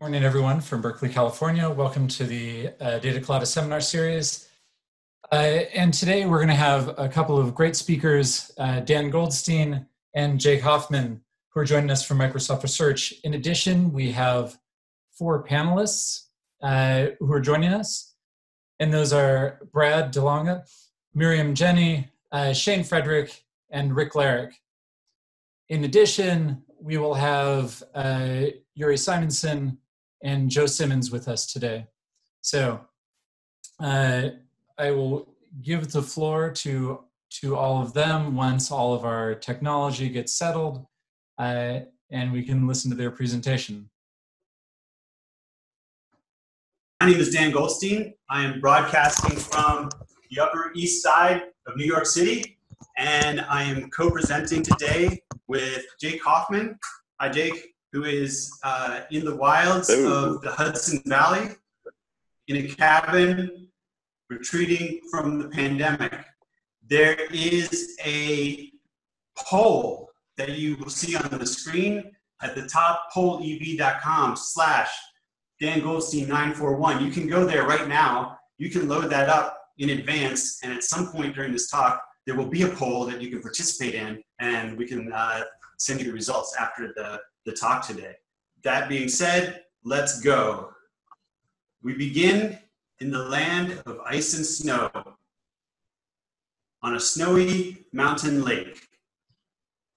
Morning, everyone from Berkeley, California. Welcome to the uh, Data Colada seminar series. Uh, and today we're going to have a couple of great speakers, uh, Dan Goldstein and Jake Hofman, who are joining us from Microsoft Research. In addition, we have four panelists uh, who are joining us, and those are Brad DeLonga, Miriam Jenny, uh, Shane Frederick, and Rick Larrick. In addition, we will have uh, Uri Simonsohn, and Joe Simmons with us today. So uh, I will give the floor to, to all of them once all of our technology gets settled uh, and we can listen to their presentation. My name is Dan Goldstein. I am broadcasting from the Upper East Side of New York City, and I am co-presenting today with Jake Hofman. Hi, Jake who is uh, in the wilds Ooh. of the Hudson Valley in a cabin retreating from the pandemic. There is a poll that you will see on the screen at the top pollev.com slash Dan Goldstein 941. You can go there right now. You can load that up in advance, and at some point during this talk, there will be a poll that you can participate in, and we can uh, send you the results after the the talk today. That being said, let's go. We begin in the land of ice and snow on a snowy mountain lake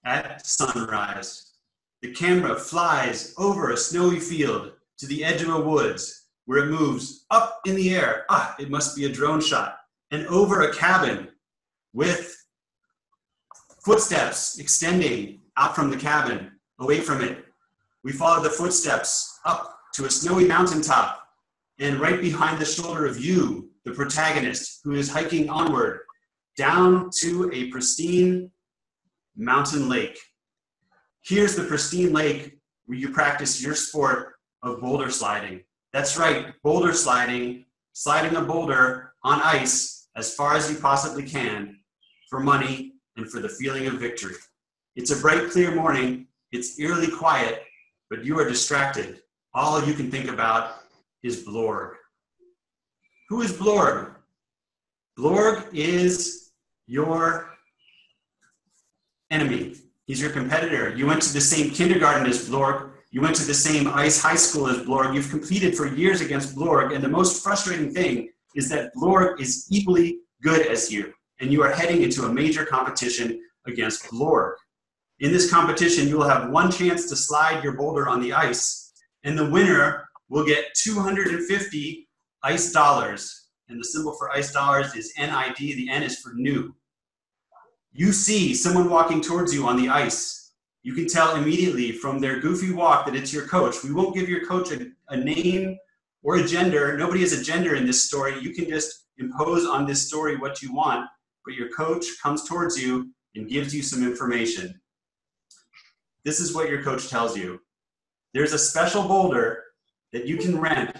at sunrise. The camera flies over a snowy field to the edge of a woods where it moves up in the air. Ah, it must be a drone shot. And over a cabin with footsteps extending out from the cabin away from it. We follow the footsteps up to a snowy mountaintop, and right behind the shoulder of you, the protagonist, who is hiking onward down to a pristine mountain lake. Here's the pristine lake where you practice your sport of boulder sliding. That's right, boulder sliding, sliding a boulder on ice as far as you possibly can for money and for the feeling of victory. It's a bright, clear morning, it's eerily quiet, but you are distracted. All you can think about is Blorg. Who is Blorg? Blorg is your enemy. He's your competitor. You went to the same kindergarten as Blorg. You went to the same ice high school as Blorg. You've competed for years against Blorg. And the most frustrating thing is that Blorg is equally good as you. And you are heading into a major competition against Blorg. In this competition, you will have one chance to slide your boulder on the ice, and the winner will get 250 ice dollars. And the symbol for ice dollars is NID, the N is for new. You see someone walking towards you on the ice. You can tell immediately from their goofy walk that it's your coach. We won't give your coach a, a name or a gender. Nobody has a gender in this story. You can just impose on this story what you want, but your coach comes towards you and gives you some information. This is what your coach tells you. There's a special boulder that you can rent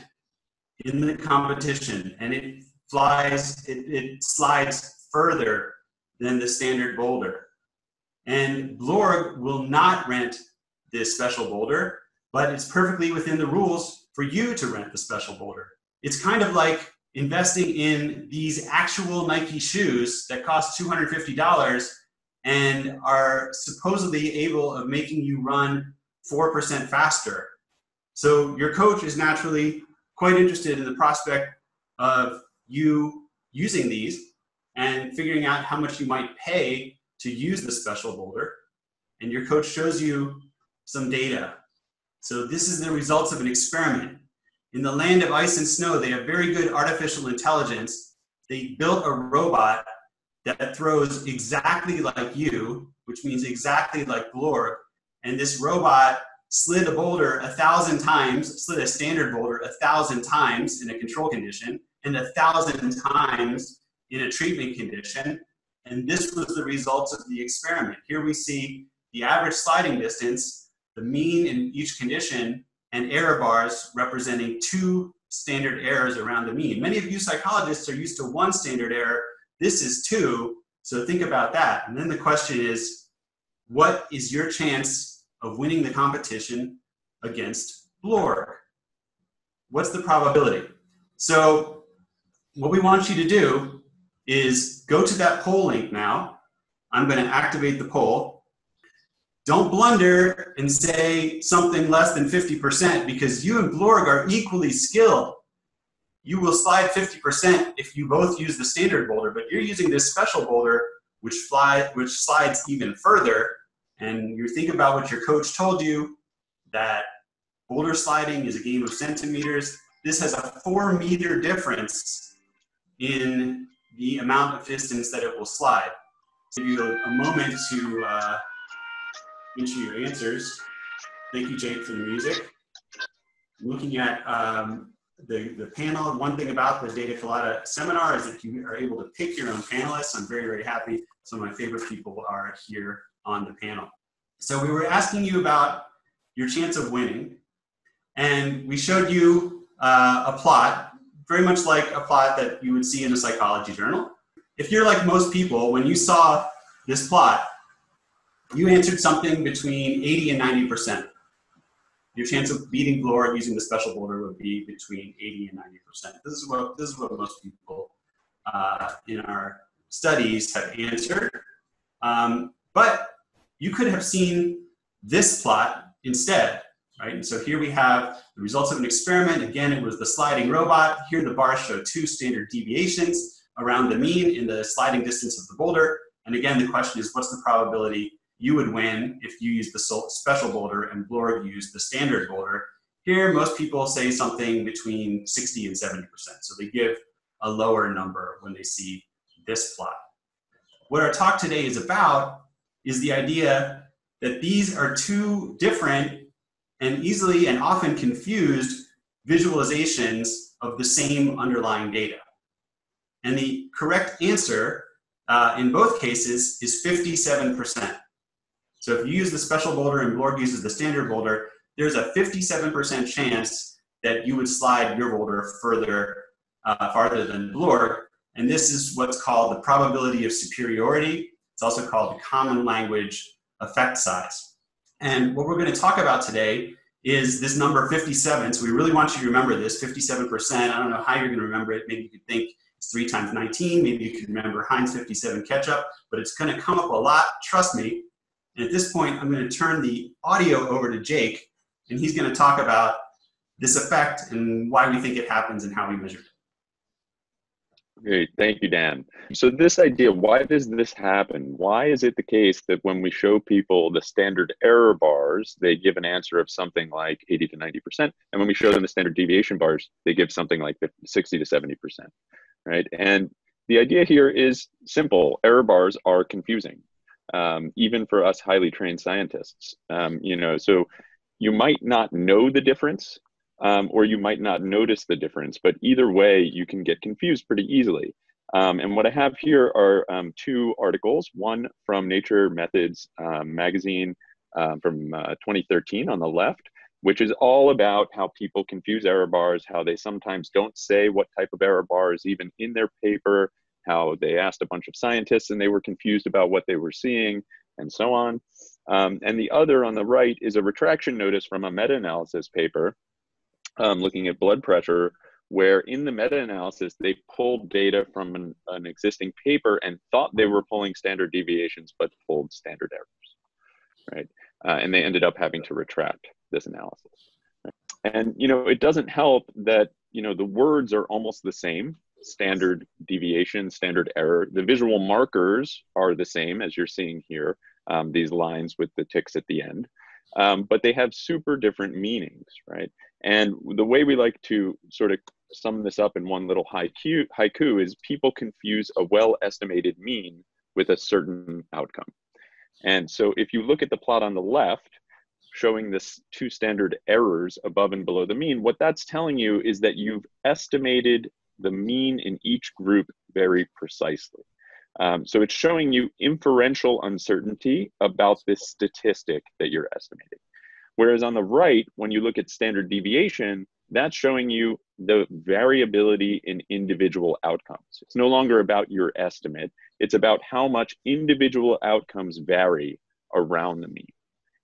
in the competition, and it flies, it, it slides further than the standard boulder. And Blorg will not rent this special boulder, but it's perfectly within the rules for you to rent the special boulder. It's kind of like investing in these actual Nike shoes that cost $250 and are supposedly able of making you run 4% faster. So your coach is naturally quite interested in the prospect of you using these and figuring out how much you might pay to use the special boulder. And your coach shows you some data. So this is the results of an experiment. In the land of ice and snow, they have very good artificial intelligence. They built a robot that throws exactly like you, which means exactly like Blorg, and this robot slid a boulder a thousand times, slid a standard boulder a thousand times in a control condition, and a thousand times in a treatment condition. And this was the results of the experiment. Here we see the average sliding distance, the mean in each condition, and error bars representing two standard errors around the mean. Many of you psychologists are used to one standard error this is two, so think about that. And then the question is, what is your chance of winning the competition against Blorg? what's the probability? So what we want you to do is go to that poll link now. I'm going to activate the poll. Don't blunder and say something less than 50% because you and Blorg are equally skilled. You will slide 50% if you both use the standard boulder, but you're using this special boulder which, fly, which slides even further. And you think about what your coach told you that boulder sliding is a game of centimeters. This has a four meter difference in the amount of distance that it will slide. Give you a, a moment to uh, enter your answers. Thank you, Jake, for the music. Looking at um, the, the panel, one thing about the Data Colada seminar is that you are able to pick your own panelists. I'm very, very happy. Some of my favorite people are here on the panel. So we were asking you about your chance of winning, and we showed you uh, a plot, very much like a plot that you would see in a psychology journal. If you're like most people, when you saw this plot, you answered something between 80 and 90 percent your chance of beating Blorg using the special boulder would be between 80 and 90%. This is what, this is what most people uh, in our studies have answered. Um, but you could have seen this plot instead, right? And so here we have the results of an experiment. Again, it was the sliding robot. Here the bars show two standard deviations around the mean in the sliding distance of the boulder. And again, the question is, what's the probability you would win if you use the special boulder and Blorg used the standard boulder. Here, most people say something between 60 and 70%. So they give a lower number when they see this plot. What our talk today is about is the idea that these are two different and easily and often confused visualizations of the same underlying data. And the correct answer uh, in both cases is 57%. So if you use the special boulder and Blorg uses the standard boulder, there's a 57% chance that you would slide your boulder further, uh, farther than Blorg. And this is what's called the probability of superiority. It's also called the common language effect size. And what we're going to talk about today is this number 57. So we really want you to remember this 57%. I don't know how you're going to remember it. Maybe you could think it's 3 times 19. Maybe you can remember Heinz 57 ketchup, but it's going to come up a lot. Trust me, and at this point, I'm going to turn the audio over to Jake, and he's going to talk about this effect and why we think it happens and how we measure it. Great, thank you, Dan. So this idea, why does this happen? Why is it the case that when we show people the standard error bars, they give an answer of something like 80 to 90%, and when we show them the standard deviation bars, they give something like 60 to 70%, right? And the idea here is simple, error bars are confusing um, even for us highly trained scientists. Um, you know, so you might not know the difference, um, or you might not notice the difference, but either way, you can get confused pretty easily. Um, and what I have here are um, two articles, one from Nature Methods um, magazine from uh, 2013 on the left, which is all about how people confuse error bars, how they sometimes don't say what type of error bar is even in their paper, how they asked a bunch of scientists and they were confused about what they were seeing, and so on. Um, and the other on the right is a retraction notice from a meta analysis paper um, looking at blood pressure, where in the meta analysis they pulled data from an, an, existing paper and thought they were pulling standard deviations, but pulled standard errors, right? Uh, and they ended up having to retract this analysis. And you know, it doesn't help that you know the words are almost the same standard deviation, standard error. The visual markers are the same as you're seeing here, um, these lines with the ticks at the end, um, but they have super different meanings, right? And the way we like to sort of sum this up in one little haiku, haiku is people confuse a well estimated mean with a certain outcome. And so if you look at the plot on the left, showing this two standard errors above and below the mean, what that's telling you is that you've estimated the mean in each group very precisely. Um, so it's showing you inferential uncertainty about this statistic that you're estimating. Whereas on the right, when you look at standard deviation, that's showing you the variability in individual outcomes. It's no longer about your estimate, it's about how much individual outcomes vary around the mean.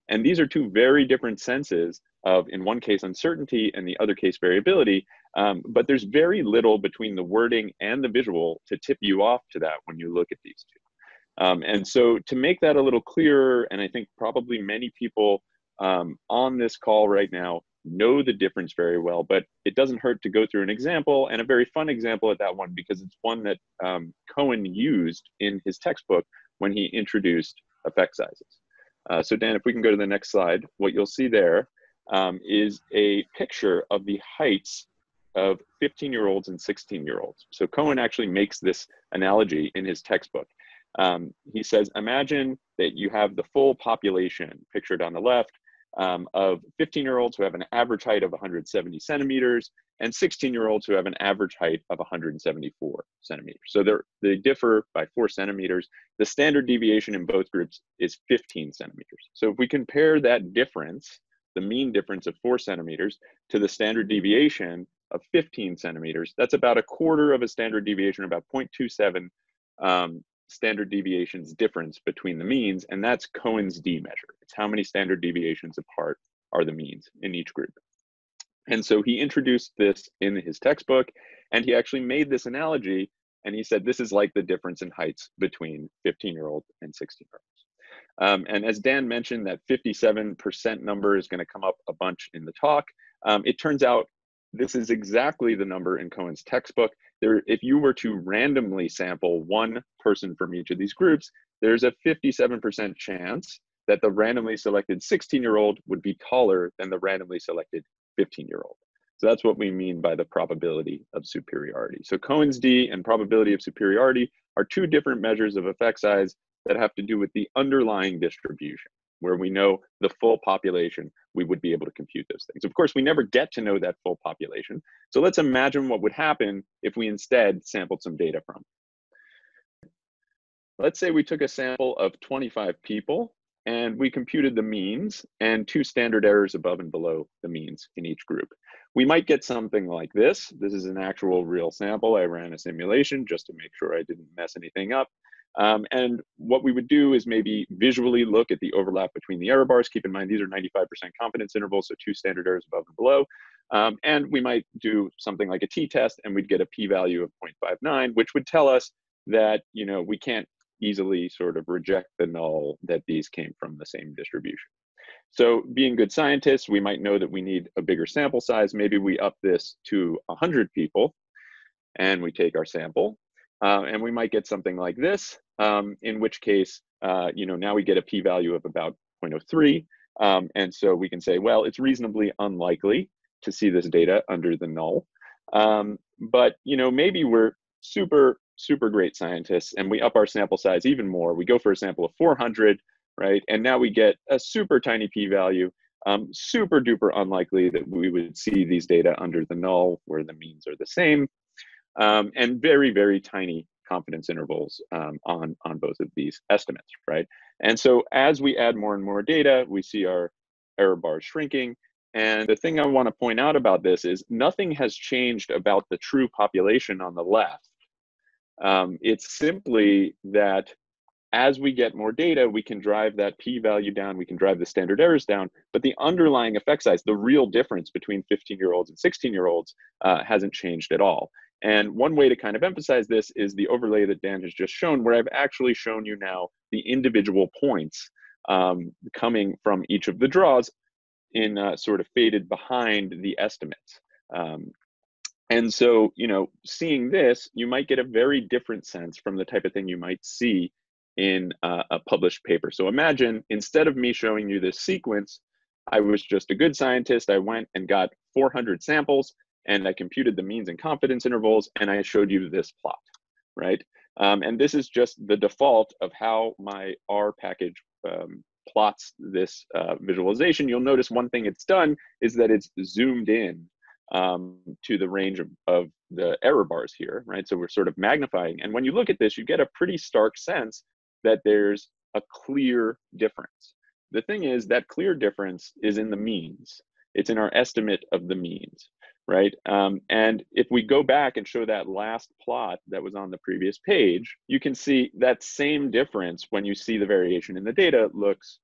And these are two very different senses of, in one case, uncertainty and the other case, variability. Um, but there's very little between the wording and the visual to tip you off to that when you look at these two. Um, and so to make that a little clearer, and I think probably many people um, on this call right now know the difference very well, but it doesn't hurt to go through an example and a very fun example at that one because it's one that um, Cohen used in his textbook when he introduced effect sizes. Uh, so Dan, if we can go to the next slide, what you'll see there um, is a picture of the heights of 15 year olds and 16 year olds. So Cohen actually makes this analogy in his textbook. Um, he says, imagine that you have the full population pictured on the left um, of 15 year olds who have an average height of 170 centimeters and 16 year olds who have an average height of 174 centimeters. So they differ by four centimeters. The standard deviation in both groups is 15 centimeters. So if we compare that difference, the mean difference of four centimeters, to the standard deviation of 15 centimeters, that's about a quarter of a standard deviation, about 0.27 um, standard deviations difference between the means, and that's Cohen's D measure. It's how many standard deviations apart are the means in each group. And so he introduced this in his textbook, and he actually made this analogy, and he said this is like the difference in heights between 15-year-old and 16-year-olds. Um, and as Dan mentioned, that 57% number is going to come up a bunch in the talk. Um, it turns out this is exactly the number in Cohen's textbook. There, if you were to randomly sample one person from each of these groups, there's a 57% chance that the randomly selected 16 year old would be taller than the randomly selected 15 year old. So that's what we mean by the probability of superiority. So Cohen's D and probability of superiority are two different measures of effect size that have to do with the underlying distribution where we know the full population, we would be able to compute those things. Of course, we never get to know that full population. So let's imagine what would happen if we instead sampled some data from. Let's say we took a sample of 25 people and we computed the means and two standard errors above and below the means in each group. We might get something like this. This is an actual real sample. I ran a simulation just to make sure I didn't mess anything up. Um, and what we would do is maybe visually look at the overlap between the error bars. Keep in mind, these are 95% confidence intervals, so two standard errors above and below. Um, and we might do something like a t-test and we'd get a p-value of 0.59, which would tell us that, you know, we can't easily sort of reject the null that these came from the same distribution. So being good scientists, we might know that we need a bigger sample size. Maybe we up this to 100 people and we take our sample uh, and we might get something like this, um, in which case, uh, you know, now we get a p-value of about 0.03. Um, and so we can say, well, it's reasonably unlikely to see this data under the null. Um, but, you know, maybe we're super, super great scientists and we up our sample size even more. We go for a sample of 400, right? And now we get a super tiny p-value, um, super duper unlikely that we would see these data under the null where the means are the same um, and very, very tiny confidence intervals um, on, on both of these estimates, right? And so as we add more and more data, we see our error bars shrinking. And the thing I want to point out about this is nothing has changed about the true population on the left. Um, it's simply that as we get more data, we can drive that p-value down, we can drive the standard errors down, but the underlying effect size, the real difference between 15-year-olds and 16-year-olds uh, hasn't changed at all. And one way to kind of emphasize this is the overlay that Dan has just shown, where I've actually shown you now the individual points um, coming from each of the draws in uh, sort of faded behind the estimates. Um, and so, you know, seeing this, you might get a very different sense from the type of thing you might see in uh, a published paper. So imagine instead of me showing you this sequence, I was just a good scientist. I went and got 400 samples and I computed the means and confidence intervals, and I showed you this plot, right? Um, and this is just the default of how my R package um, plots this uh, visualization. You'll notice one thing it's done is that it's zoomed in um, to the range of, of the error bars here, right? So we're sort of magnifying. And when you look at this, you get a pretty stark sense that there's a clear difference. The thing is that clear difference is in the means. It's in our estimate of the means right? Um, and if we go back and show that last plot that was on the previous page, you can see that same difference when you see the variation in the data looks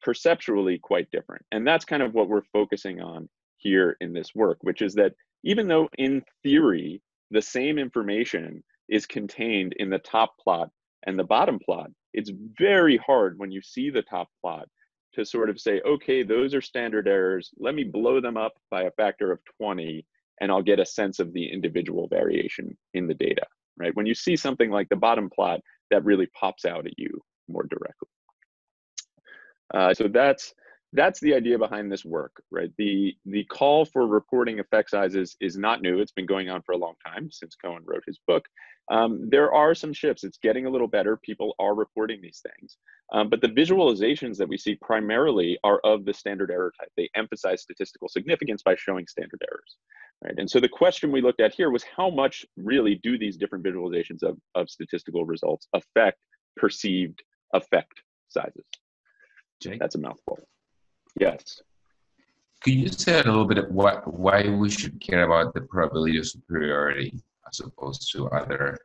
perceptually quite different. And that's kind of what we're focusing on here in this work, which is that even though in theory the same information is contained in the top plot and the bottom plot, it's very hard when you see the top plot to sort of say, okay, those are standard errors. Let me blow them up by a factor of 20 and I'll get a sense of the individual variation in the data, right? When you see something like the bottom plot, that really pops out at you more directly. Uh, so that's that's the idea behind this work, right? The the call for reporting effect sizes is not new. It's been going on for a long time since Cohen wrote his book. Um, there are some shifts. It's getting a little better. People are reporting these things, um, but the visualizations that we see primarily are of the standard error type. They emphasize statistical significance by showing standard errors, right? And so the question we looked at here was how much really do these different visualizations of of statistical results affect perceived effect sizes? Jake? That's a mouthful. Yes. Could you say a little bit of what, why we should care about the probability of superiority as opposed to other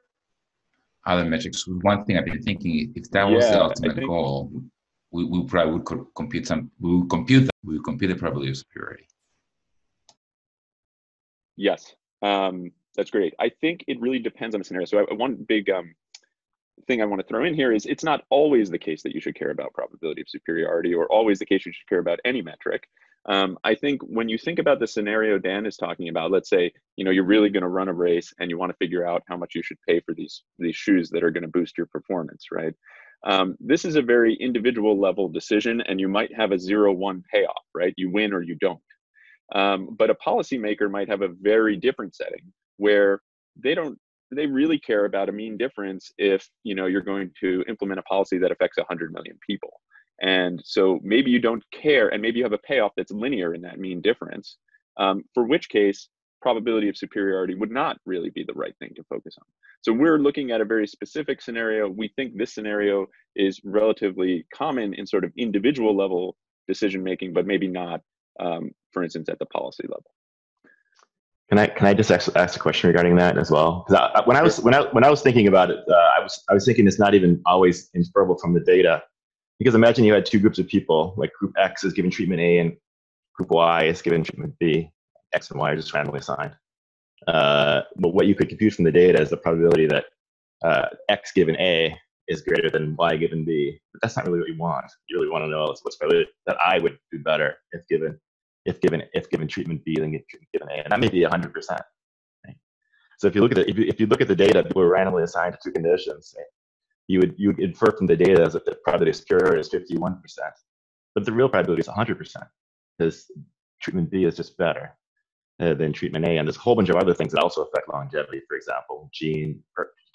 other metrics? One thing I've been thinking, if that was the ultimate think- goal, we, we probably would co- compute some. We would compute. We would compute the probability of superiority. Yes, um, that's great. I think it really depends on the scenario. So I, one big um, thing I want to throw in here is it's not always the case that you should care about probability of superiority or always the case you should care about any metric. Um, I think when you think about the scenario Dan is talking about, let's say you know you're really going to run a race and you want to figure out how much you should pay for these these shoes that are going to boost your performance, right? Um, this is a very individual level decision, and you might have a zero one payoff, right? You win or you don't. Um, but a policymaker might have a very different setting where they don't they really care about a mean difference if you know you're going to implement a policy that affects 100 million people. And so maybe you don't care and maybe you have a payoff that's linear in that mean difference um, for which case probability of superiority would not really be the right thing to focus on. So we're looking at a very specific scenario. We think this scenario is relatively common in sort of individual level decision making but maybe not um, for instance at the policy level Can I can I just ask, ask a question regarding that as well? Because when I was when I when I was thinking about it, uh, I was I was thinking it's not even always inferable from the data, because imagine you had two groups of people, like group X is given treatment A and group Y is given treatment B. X and Y are just randomly assigned. Uh, but what you could compute from the data is the probability that uh, X given A is greater than Y given B. But that's not really what you want. You really want to know what's probably that I would do better if given if given if given treatment B than given A, and that may be 100 percent. So if you look at the if you, if you look at the data, people were randomly assigned to two conditions. You would you would infer from the data that the probability of superiority is 51 percent, but the real probability is 100 percent because treatment B is just better uh, than treatment A, and there's a whole bunch of other things that also affect longevity. For example, gene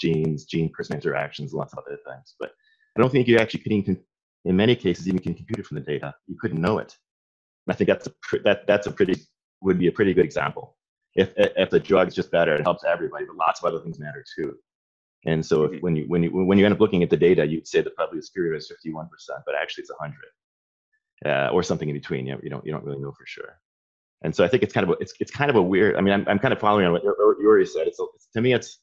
genes, gene-person interactions, lots of other things. But I don't think you actually can even, in many cases, even can compute it from the data. You couldn't know it. And I think that's a pr- that that's a pretty would be a pretty good example. If if the drug's just better, it helps everybody, but lots of other things matter too. And so if, Mhm. when you when you when you end up looking at the data, you'd say the probability of superior is 51 percent, but actually it's 100, uh, or something in between. You, know, you don't you don't really know for sure. And so I think it's kind of a, it's it's kind of a weird. I mean, I'm I'm kind of following on what Uri- Uri said. It's, it's to me it's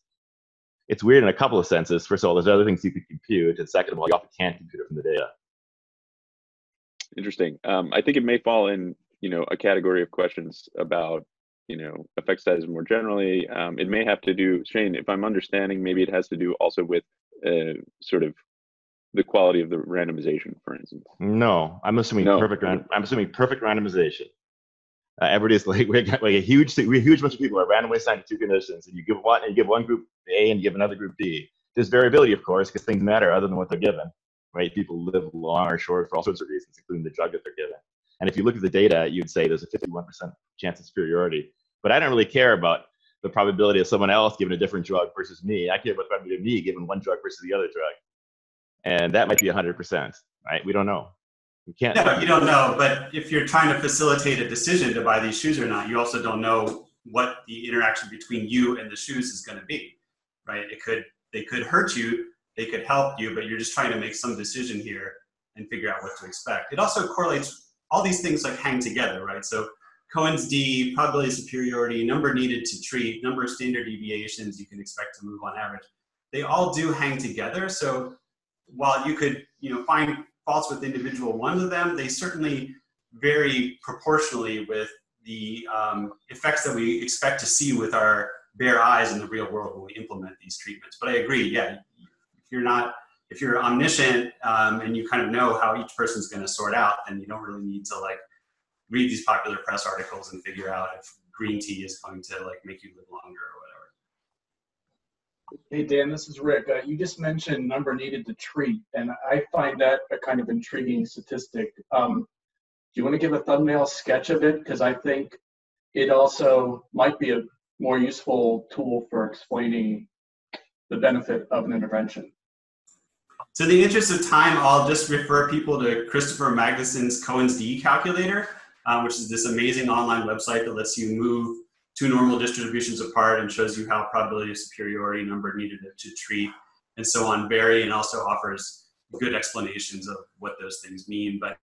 it's weird in a couple of senses. First of all, there's other things you could compute, and second of all, you often can't compute it from the data. Interesting. Um, I think it may fall in, you know, a category of questions about, you know, effect sizes more generally. Um, it may have to do, Shane, if I'm understanding, maybe it has to do also with uh, sort of the quality of the randomization, for instance. No, I'm assuming No. perfect. ran- I'm assuming perfect randomization. Uh, everybody's like we got like a huge we a huge bunch of people are randomly assigned to two conditions, and you give one and you give one group A and you give another group B. There's variability, of course, because things matter other than what they're given, right? People live long or short for all sorts of reasons, including the drug that they're given. And if you look at the data, you'd say there's a 51% chance of superiority. But I don't really care about the probability of someone else given a different drug versus me. I care about the probability of me given one drug versus the other drug, and that might be 100%, right? We don't know. We can't. No, you don't know. But if you're trying to facilitate a decision to buy these shoes or not, you also don't know what the interaction between you and the shoes is going to be, right? It could they could hurt you, they could help you, but you're just trying to make some decision here and figure out what to expect. It also correlates. All these things like hang together, right? So Cohen's D, probability of superiority, number needed to treat, number of standard deviations you can expect to move on average. They all do hang together. So while you could, you know, find faults with individual ones of them. They certainly vary proportionally with the um, effects that we expect to see with our bare eyes in the real world when we implement these treatments. But I agree, yeah, you're not, if you're omniscient um, and you kind of know how each person's going to sort out, then you don't really need to like read these popular press articles and figure out if green tea is going to like make you live longer or whatever. Hey Dan, this is Rick. Uh, you just mentioned number needed to treat, and I find that a kind of intriguing statistic. Um, do you want to give a thumbnail sketch of it? Because I think it also might be a more useful tool for explaining the benefit of an intervention. So, in the interest of time, I'll just refer people to Kristoffer Magnusson's Cohen's D calculator, um, which is this amazing online website that lets you move two normal distributions apart and shows you how probability of superiority number needed to treat and so on vary and also offers good explanations of what those things mean. But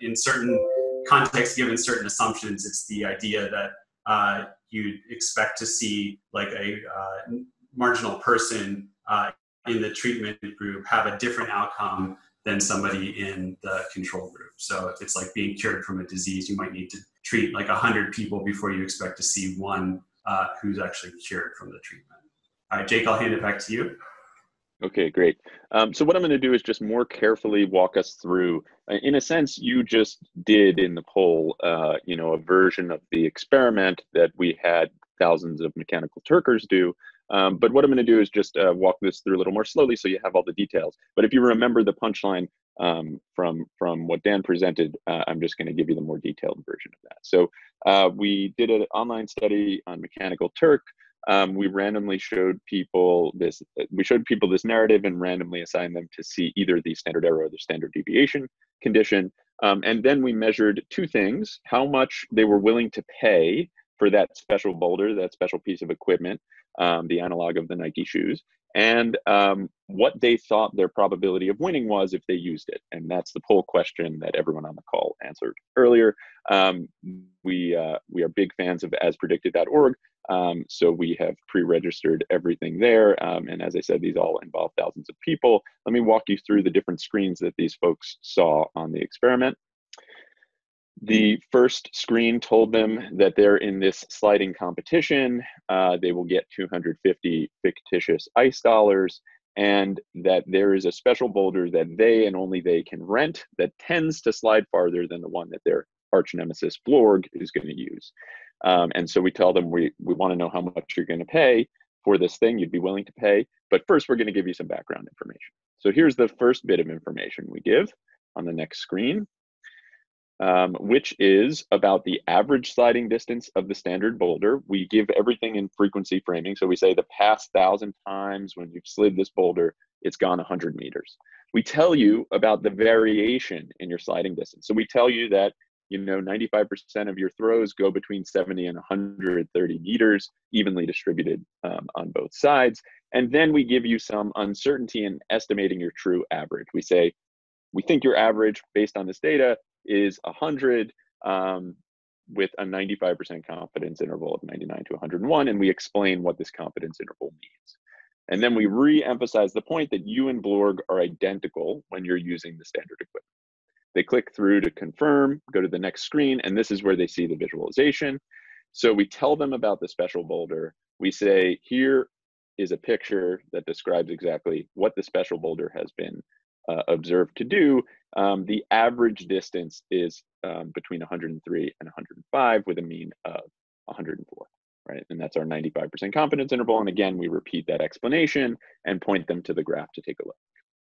in certain contexts, given certain assumptions, it's the idea that uh, you'd expect to see like a uh, marginal person uh, in the treatment group have a different outcome than somebody in the control group. So if it's like being cured from a disease, you might need to treat like 100 people before you expect to see one uh, who's actually cured from the treatment. All right, Jake, I'll hand it back to you. Okay, great. Um, so what I'm going to do is just more carefully walk us through. Uh, in a sense, you just did in the poll, uh, you know, a version of the experiment that we had thousands of mechanical Turkers do. Um, but what I'm going to do is just uh, walk this through a little more slowly so you have all the details. But if you remember the punchline um, from from what Dan presented, uh, I'm just going to give you the more detailed version of that. So uh, we did an online study on Mechanical Turk um, we randomly showed people this we showed people this narrative and randomly assigned them to see either the standard error or the standard deviation condition um, and then we measured two things how much they were willing to pay for that special boulder that special piece of equipment um, the analog of the nike shoes and um, what they thought their probability of winning was if they used it. And that's the poll question that everyone on the call answered earlier. Um, we, uh, we are big fans of aspredicted.org, um, so we have pre-registered everything there. Um, and as I said, these all involve thousands of people. Let me walk you through the different screens that these folks saw on the experiment. The first screen told them that they're in this sliding competition. Uh, they will get 250 fictitious ice dollars, and that there is a special boulder that they and only they can rent that tends to slide farther than the one that their arch nemesis Blorg is going to use. Um, and so we tell them we, we want to know how much you're going to pay for this thing you'd be willing to pay. But first, we're going to give you some background information. So here's the first bit of information we give on the next screen um, which is about the average sliding distance of the standard boulder. We give everything in frequency framing. So we say the past thousand times when you've slid this boulder, it's gone 100 meters. We tell you about the variation in your sliding distance. So we tell you that you know 95% of your throws go between 70 and 130 meters evenly distributed um, on both sides and then we give you some uncertainty in estimating your true average we say we think your average based on this data is 100 um, with a 95% confidence interval of 99 to 101, and we explain what this confidence interval means. And then we re-emphasize the point that you and Blorg are identical when you're using the standard equipment. They click through to confirm, go to the next screen, and this is where they see the visualization. So we tell them about the special boulder. We say, here is a picture that describes exactly what the special boulder has been uh, observed to do, um, the average distance is um, between 103 and 105 with a mean of 104, right? And that's our 95% confidence interval. And again, we repeat that explanation and point them to the graph to take a look.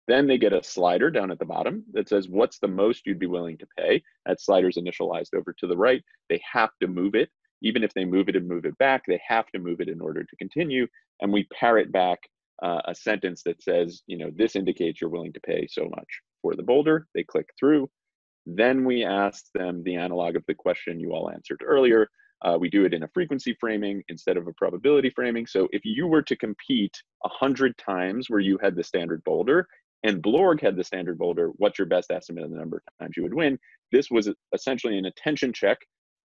Then they get a slider down at the bottom that says, what's the most you'd be willing to pay? That slider's initialized over to the right. They have to move it. Even if they move it and move it back, they have to move it in order to continue. And we parrot back uh, a sentence that says, you know, this indicates you're willing to pay so much for the boulder. They click through. Then we ask them the analog of the question you all answered earlier. Uh, we do it in a frequency framing instead of a probability framing. So if you were to compete 100 times where you had the standard boulder and Blorg had the standard boulder, what's your best estimate of the number of times you would win? This was essentially an attention check.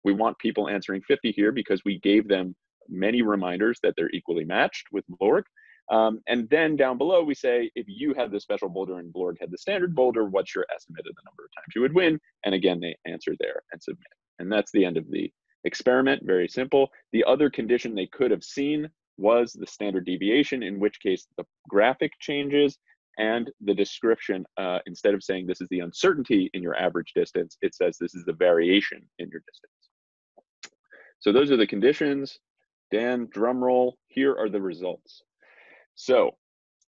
We want people answering 50 here because we gave them many reminders that they're equally matched with Blorg. Um, and then down below, we say, if you had the special boulder and Blorg had the standard boulder, what's your estimate of the number of times you would win? And again, they answer there and submit. And that's the end of the experiment, very simple. The other condition they could have seen was the standard deviation, in which case the graphic changes and the description, uh, instead of saying this is the uncertainty in your average distance, it says this is the variation in your distance. So those are the conditions. Dan, drum roll, here are the results. So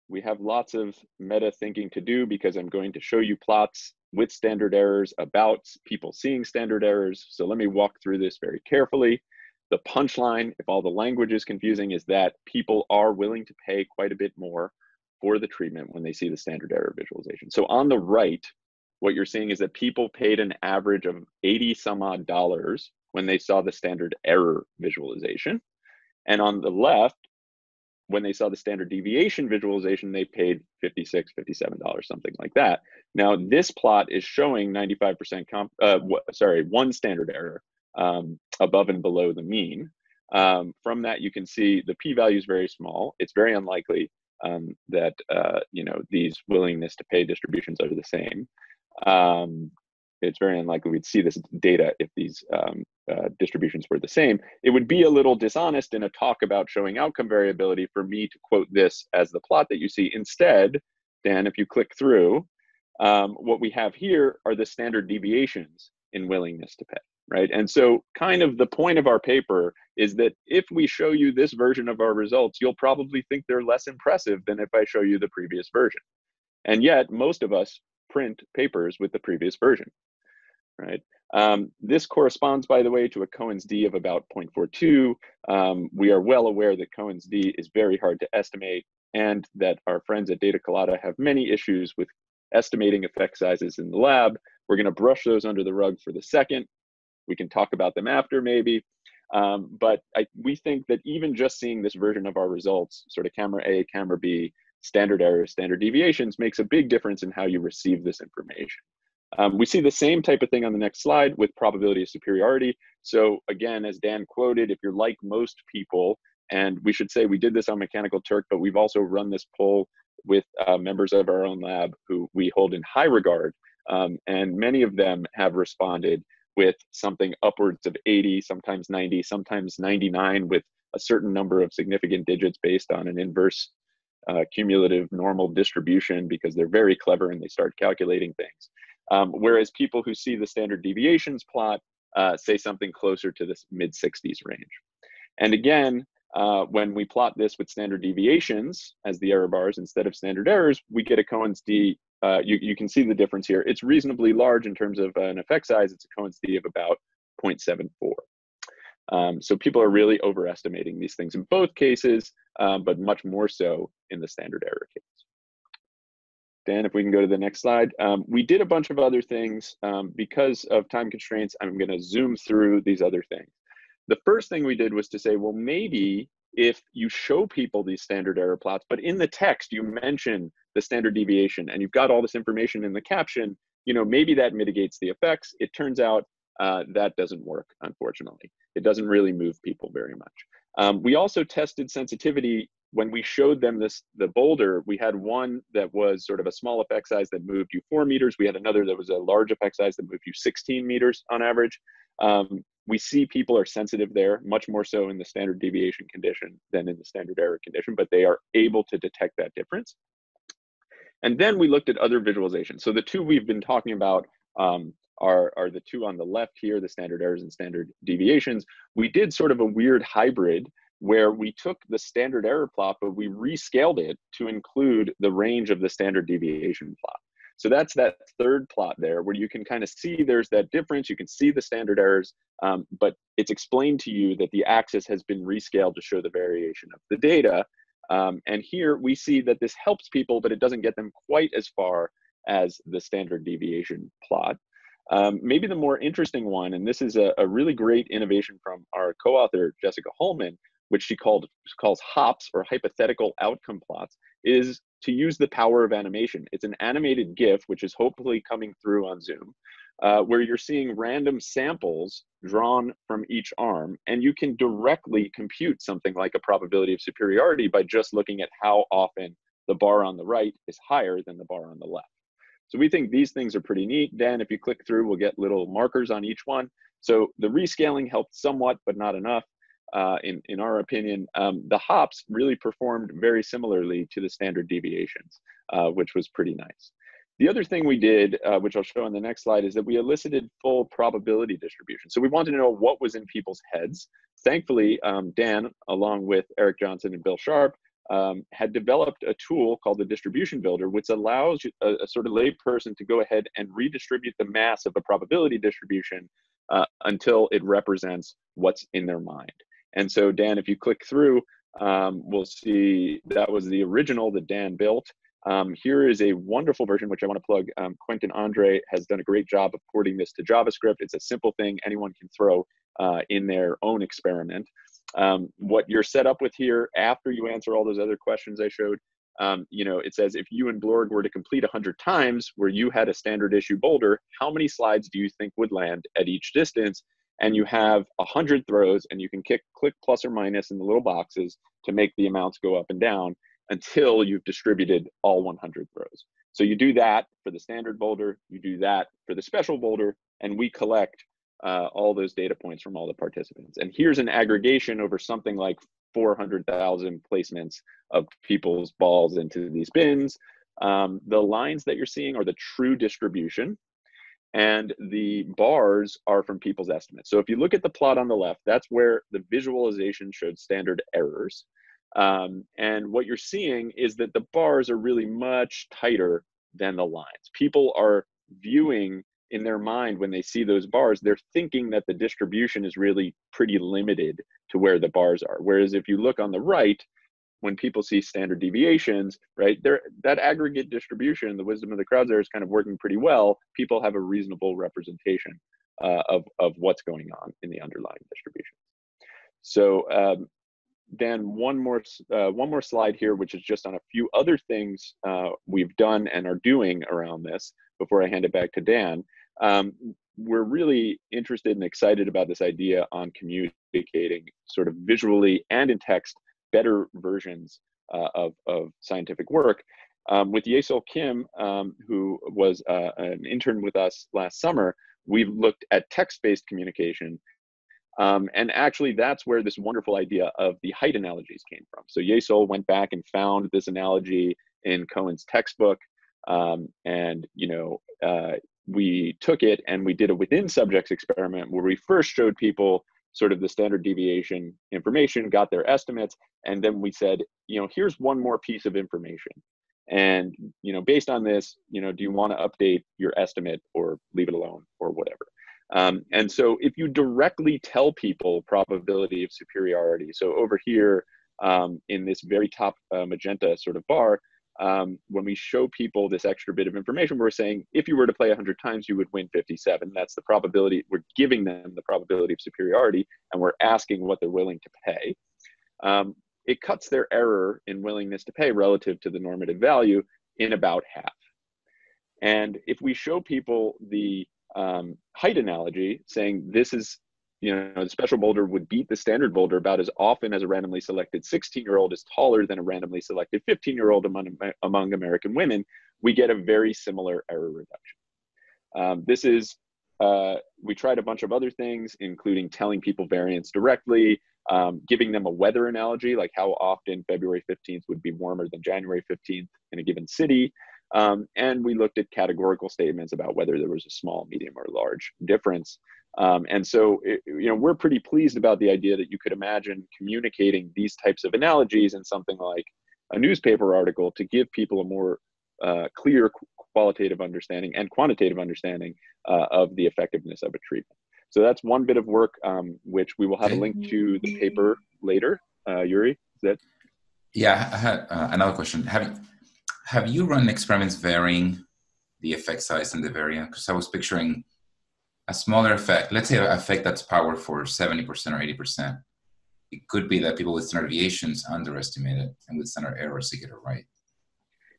we have lots of meta thinking to do because I'm going to show you plots with standard errors about people seeing standard errors. So let me walk through this very carefully. The punchline, if all the language is confusing, is that people are willing to pay quite a bit more for the treatment when they see the standard error visualization. So on the right, what you're seeing is that people paid an average of 80 some odd dollars when they saw the standard error visualization. And on the left, when they saw the standard deviation visualization, they paid 56, $57, something like that. Now, this plot is showing 95% comp, uh, sorry, one standard error um, above and below the mean. Um, from that, you can see the p-value is very small. It's very unlikely um, that uh, you know these willingness to pay distributions are the same. Um, it's very unlikely we'd see this data if these um, uh, distributions were the same. It would be a little dishonest in a talk about showing outcome variability for me to quote this as the plot that you see. Instead, Dan, if you click through, um, what we have here are the standard deviations in willingness to pay, right? And so kind of the point of our paper is that if we show you this version of our results, you'll probably think they're less impressive than if I show you the previous version. And yet most of us print papers with the previous version, right? Um, this corresponds, by the way, to a Cohen's d of about 0.42. Um, we are well aware that Cohen's d is very hard to estimate and that our friends at Data Colada have many issues with estimating effect sizes in the lab. We're going to brush those under the rug for the second. We can talk about them after maybe. Um, but I, we think that even just seeing this version of our results, sort of camera A, camera B, standard errors, standard deviations, makes a big difference in how you receive this information. Um, we see the same type of thing on the next slide with probability of superiority. So again, as Dan quoted, if you're like most people, and we should say we did this on Mechanical Turk, but we've also run this poll with uh, members of our own lab who we hold in high regard. Um, and many of them have responded with something upwards of 80, sometimes 90, sometimes 99 with a certain number of significant digits based on an inverse uh, cumulative normal distribution because they're very clever and they start calculating things. Um, whereas people who see the standard deviations plot uh, say something closer to this mid 60s range. And again, uh, when we plot this with standard deviations as the error bars instead of standard errors, we get a Cohen's d. Uh, you, you can see the difference here. It's reasonably large in terms of an effect size. It's a Cohen's d of about 0.74. Um, so people are really overestimating these things in both cases, um, but much more so in the standard error case. Dan, if we can go to the next slide. Um, we did a bunch of other things. Um, because of time constraints, I'm going to zoom through these other things. The first thing we did was to say, well, maybe if you show people these standard error plots, but in the text you mention the standard deviation and you've got all this information in the caption, you know, maybe that mitigates the effects. It turns out uh, that doesn't work, unfortunately. It doesn't really move people very much. Um, we also tested sensitivity when we showed them this the boulder we had one that was sort of a small effect size that moved you four meters. We had another that was a large effect size that moved you 16 meters on average. Um, we see people are sensitive there much more so in the standard deviation condition than in the standard error condition but they are able to detect that difference. And then we looked at other visualizations. So the two we've been talking about um, are, are the two on the left here the standard errors and standard deviations. We did sort of a weird hybrid where we took the standard error plot, but we rescaled it to include the range of the standard deviation plot. So that's that third plot there where you can kind of see there's that difference. You can see the standard errors, um, but it's explained to you that the axis has been rescaled to show the variation of the data. Um, and here we see that this helps people, but it doesn't get them quite as far as the standard deviation plot. Um, maybe the more interesting one, and this is a, a really great innovation from our co-author, Jessica Hullman, which she called calls hops or hypothetical outcome plots, is to use the power of animation. It's an animated GIF, which is hopefully coming through on Zoom, uh, where you're seeing random samples drawn from each arm, and you can directly compute something like a probability of superiority by just looking at how often the bar on the right is higher than the bar on the left. So we think these things are pretty neat. Dan, if you click through, we'll get little markers on each one. So the rescaling helped somewhat, but not enough. Uh, in, in our opinion, um, the hops really performed very similarly to the standard deviations, uh, which was pretty nice. The other thing we did, uh, which I'll show on the next slide, is that we elicited full probability distribution. So we wanted to know what was in people's heads. Thankfully, um, Dan, along with Eric Johnson and Bill Sharpe, um, had developed a tool called the distribution builder, which allows a, a, sort of layperson to go ahead and redistribute the mass of a probability distribution uh, until it represents what's in their mind. And so, Dan, if you click through, um, we'll see that was the original that Dan built. Um, here is a wonderful version, which I want to plug. Um, Quentin Andre has done a great job of porting this to JavaScript. It's a simple thing anyone can throw uh, in their own experiment. Um, what you're set up with here after you answer all those other questions I showed, um, you know, it says if you and Blorg were to complete 100 times where you had a standard issue boulder, how many slides do you think would land at each distance? And you have 100 throws, and you can kick, click plus or minus in the little boxes to make the amounts go up and down until you've distributed all 100 throws. So you do that for the standard boulder, you do that for the special boulder, and we collect uh, all those data points from all the participants. And here's an aggregation over something like 400,000 placements of people's balls into these bins. Um, the lines that you're seeing are the true distribution, and the bars are from people's estimates. So if you look at the plot on the left, that's where the visualization showed standard errors. Um, and what you're seeing is that the bars are really much tighter than the lines. People are viewing in their mind when they see those bars, they're thinking that the distribution is really pretty limited to where the bars are. Whereas if you look on the right, when people see standard deviations, right, there that aggregate distribution, the wisdom of the crowds there is kind of working pretty well. People have a reasonable representation uh, of of what's going on in the underlying distributions. So um, Dan, one more uh, one more slide here, which is just on a few other things uh, we've done and are doing around this before I hand it back to Dan. Um, we're really interested and excited about this idea on communicating sort of visually and in text better versions uh, of, of scientific work. Um, with Yesol Kim, um, who was uh, an intern with us last summer, we've looked at text-based communication um, and actually, that's where this wonderful idea of the height analogies came from. So Yesol went back and found this analogy in Cohen's textbook, um, and you know, uh, we took it and we did a within subjects experiment where we first showed people sort of the standard deviation information, got their estimates, and then we said, you know, here's one more piece of information. And you know, based on this, you know, do you want to update your estimate or leave it alone or whatever? Um, and so if you directly tell people probability of superiority, so over here um, in this very top uh, magenta sort of bar, um, when we show people this extra bit of information, we're saying if you were to play 100 times, you would win 57. That's the probability. We're giving them the probability of superiority, and we're asking what they're willing to pay. Um, it cuts their error in willingness to pay relative to the normative value in about half. And if we show people the um, height analogy, saying this is, you know, the special boulder would beat the standard boulder about as often as a randomly selected 16 year old is taller than a randomly selected 15 year old among, among American women, we get a very similar error reduction. Um, this is, uh, we tried a bunch of other things, including telling people variance directly, um, giving them a weather analogy, like how often February 15th would be warmer than January 15th in a given city, um, and we looked at categorical statements about whether there was a small, medium, or large difference. Um, and so, it, you know, we're pretty pleased about the idea that you could imagine communicating these types of analogies in something like a newspaper article to give people a more uh, clear qualitative understanding and quantitative understanding uh, of the effectiveness of a treatment. So that's one bit of work um, which we will have a link to the paper later. Uh, Uri, is that? Yeah, I had uh, another question. Have have you run experiments varying the effect size and the variance? Because I was picturing a smaller effect, let's say an effect that's powered for 70% or 80%. It could be that people with standard deviations underestimate it, and with standard errors, they get it right.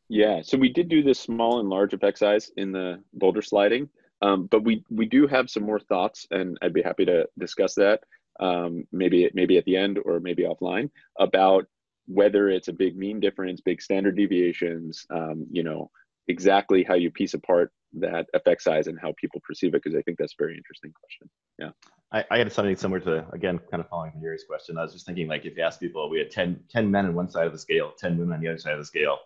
Yeah, so we did do this small and large effect size in the boulder sliding. Um, but we we do have some more thoughts, and I'd be happy to discuss that um, maybe maybe at the end or maybe offline about whether it's a big mean difference, big standard deviations, um, you know, exactly how you piece apart that effect size and how people perceive it, because I think that's a very interesting question. Yeah. I, I had something similar to, again, kind of following Uri's question. I was just thinking, like, if you ask people, we had 10, 10 men on one side of the scale, 10 women on the other side of the scale,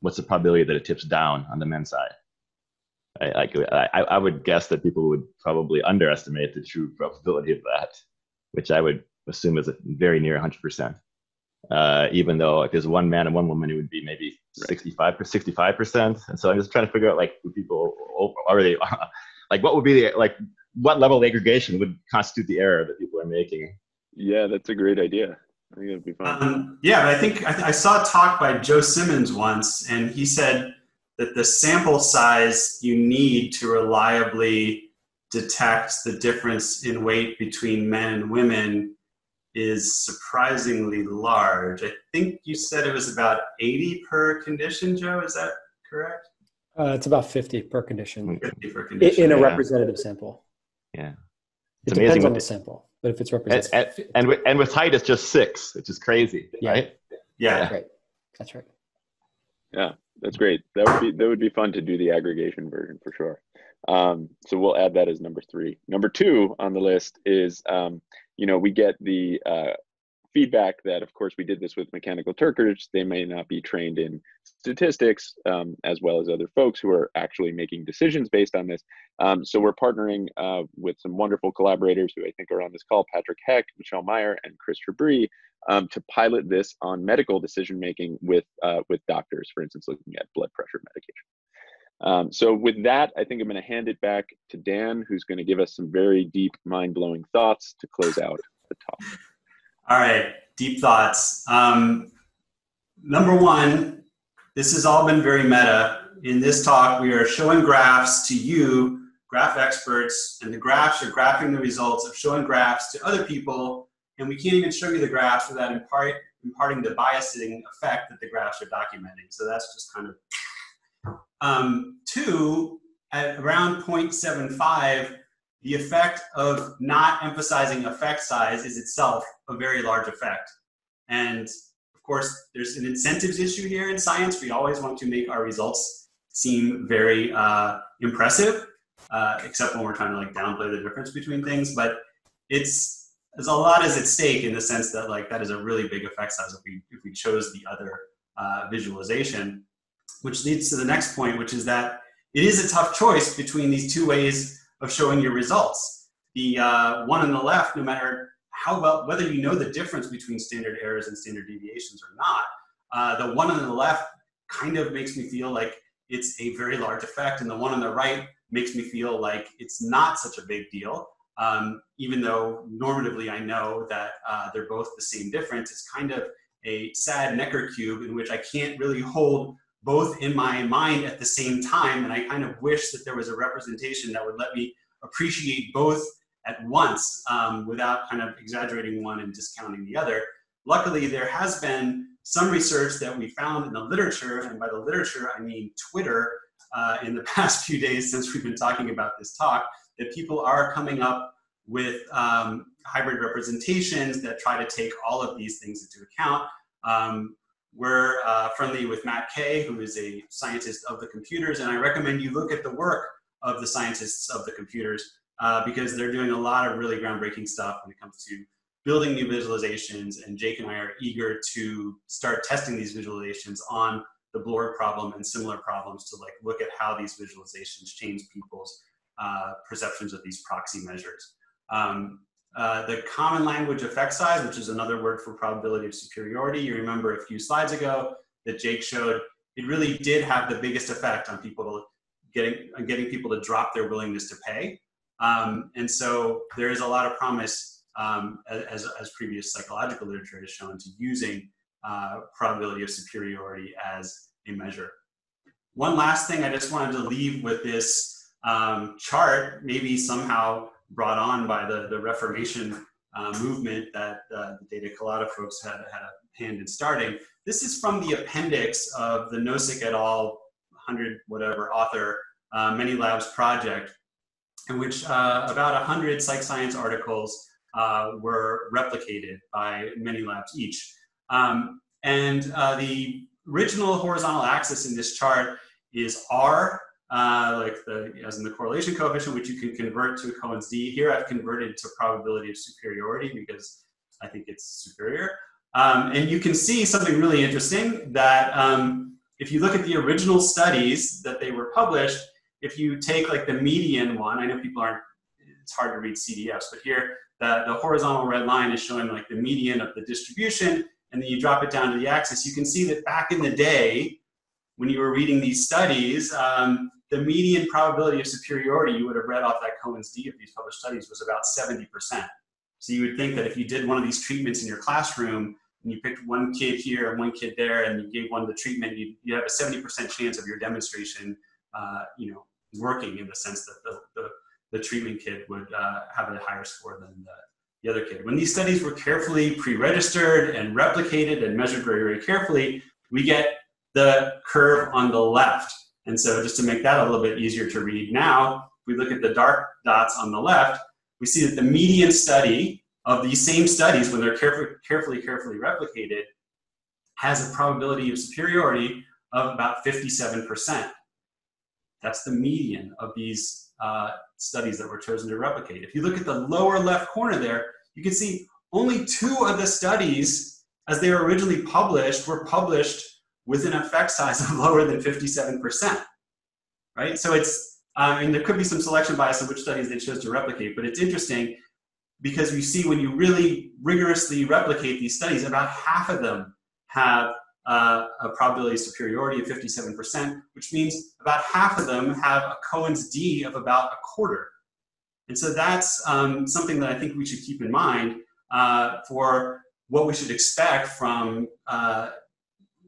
what's the probability that it tips down on the men's side? I, I, I would guess that people would probably underestimate the true probability of that, which I would assume is very near 100%. Uh, even though if there's one man and one woman, it would be maybe 65 65 percent. And so I'm just trying to figure out like people already like what would be the like what level of aggregation would constitute the error that people are making. Yeah, that's a great idea. I think it'd be fun. Um, yeah, but I think I, th- I saw a talk by Joe Simmons once, and he said that the sample size you need to reliably detect the difference in weight between men and women is surprisingly large. I think you said it was about 80 per condition, Joe. Is that correct? Uh, it's about 50 per condition. 50 per condition. In, a representative sample. Yeah. It's it depends on the sample, but if it's representative. And, and, and, with, and with height, it's just six, which is crazy, yeah. right? Yeah. That's right. That's right. Yeah, that's great. That would be that would be fun to do the aggregation version for sure. Um, so we'll add that as number three. Number two on the list is um, you know, we get the uh, feedback that, of course, we did this with mechanical Turkers. They may not be trained in statistics um, as well as other folks who are actually making decisions based on this. Um, so we're partnering uh, with some wonderful collaborators who I think are on this call, Patrick Heck, Michelle Meyer, and Chris Chabris, um, to pilot this on medical decision making with uh, with doctors, for instance, looking at blood pressure medication. Um, so with that, I think I'm going to hand it back to Dan, who's going to give us some very deep, mind-blowing thoughts to close out the talk. All right, deep thoughts. Um, number one, this has all been very meta. In this talk, we are showing graphs to you, graph experts, and the graphs are graphing the results of showing graphs to other people, and we can't even show you the graphs without impart, imparting the biasing effect that the graphs are documenting. So that's just kind of um, two, at around 0.75, the effect of not emphasizing effect size is itself a very large effect. And of course, there's an incentives issue here in science. We always want to make our results seem very uh, impressive, uh, except when we're trying to like downplay the difference between things. But it's there's a lot is at stake in the sense that like that is a really big effect size if we if we chose the other uh, visualization which leads to the next point, which is that it is a tough choice between these two ways of showing your results. The uh, one on the left, no matter how well, whether you know the difference between standard errors and standard deviations or not, uh, the one on the left kind of makes me feel like it's a very large effect, and the one on the right makes me feel like it's not such a big deal. Um, even though normatively I know that uh, they're both the same difference, it's kind of a sad Necker cube in which I can't really hold both in my mind at the same time. And I kind of wish that there was a representation that would let me appreciate both at once um, without kind of exaggerating one and discounting the other. Luckily, there has been some research that we found in the literature, and by the literature, I mean Twitter, uh, in the past few days since we've been talking about this talk, that people are coming up with um, hybrid representations that try to take all of these things into account. Um, we're uh, friendly with Matt Kay, who is a scientist of the computers, and I recommend you look at the work of the scientists of the computers uh, because they're doing a lot of really groundbreaking stuff when it comes to building new visualizations. And Jake and I are eager to start testing these visualizations on the Blorg problem and similar problems to like look at how these visualizations change people's uh, perceptions of these proxy measures. Um, uh, the common language effect size, which is another word for probability of superiority. You remember a few slides ago that Jake showed, it really did have the biggest effect on people getting, on getting people to drop their willingness to pay. Um, and so there is a lot of promise, um, as, as previous psychological literature has shown, to using uh, probability of superiority as a measure. One last thing I just wanted to leave with this um, chart, maybe somehow brought on by the, the Reformation uh, movement that uh, the Data Colada folks had, had a hand in starting. This is from the appendix of the Nosek et al. 100 whatever author uh, Many Labs project. in which uh, about 100 psych science articles uh, were replicated by many labs each. Um, and uh, the original horizontal axis in this chart is R, uh, like the, as in the correlation coefficient, which you can convert to Cohen's d. Here I've converted to probability of superiority because I think it's superior. Um, and you can see something really interesting that um, if you look at the original studies that they were published, if you take like the median one, I know people aren't, it's hard to read CDFs, but here the, the horizontal red line is showing like the median of the distribution, and then you drop it down to the axis, you can see that back in the day, when you were reading these studies, um, the median probability of superiority you would have read off that Cohen's d of these published studies was about 70%. So you would think that if you did one of these treatments in your classroom, and you picked one kid here and one kid there, and you gave one the treatment, you, you have a 70% chance of your demonstration, uh, you know, working in the sense that the, the, the treatment kid would uh, have a higher score than the, the other kid. When these studies were carefully pre-registered and replicated and measured very, very carefully, we get the curve on the left. And so just to make that a little bit easier to read now, we look at the dark dots on the left, we see that the median study of these same studies, when they're carefully, carefully, carefully replicated, has a probability of superiority of about 57%. That's the median of these uh, studies that were chosen to replicate. If you look at the lower left corner there, you can see only two of the studies, as they were originally published, were published with an effect size of lower than 57%. Right? So it's, I mean, there could be some selection bias in which studies they chose to replicate, but it's interesting because we see when you really rigorously replicate these studies, about half of them have uh, a probability of superiority of 57%, which means about half of them have a Cohen's d of about a quarter. And so that's um, something that I think we should keep in mind uh, for what we should expect from uh,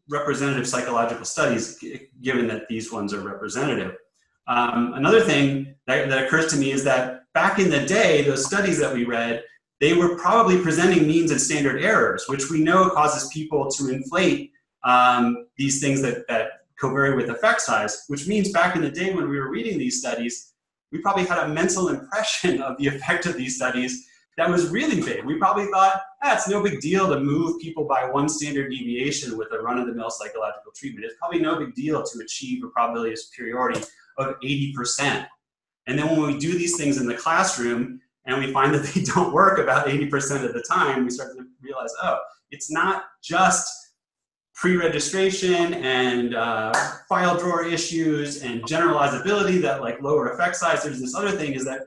representative psychological studies, given that these ones are representative. Um, another thing that, that occurs to me is that back in the day, those studies that we read, they were probably presenting means and standard errors, which we know causes people to inflate um, these things that, that covary with effect size, which means back in the day when we were reading these studies, we probably had a mental impression of the effect of these studies that was really big. We probably thought, ah, it's no big deal to move people by one standard deviation with a run-of-the-mill psychological treatment. It's probably no big deal to achieve a probability of superiority of 80%. And then when we do these things in the classroom and we find that they don't work about 80% of the time, we start to realize, oh, it's not just pre-registration and uh, file drawer issues and generalizability that like lower effect size. There's this other thing is that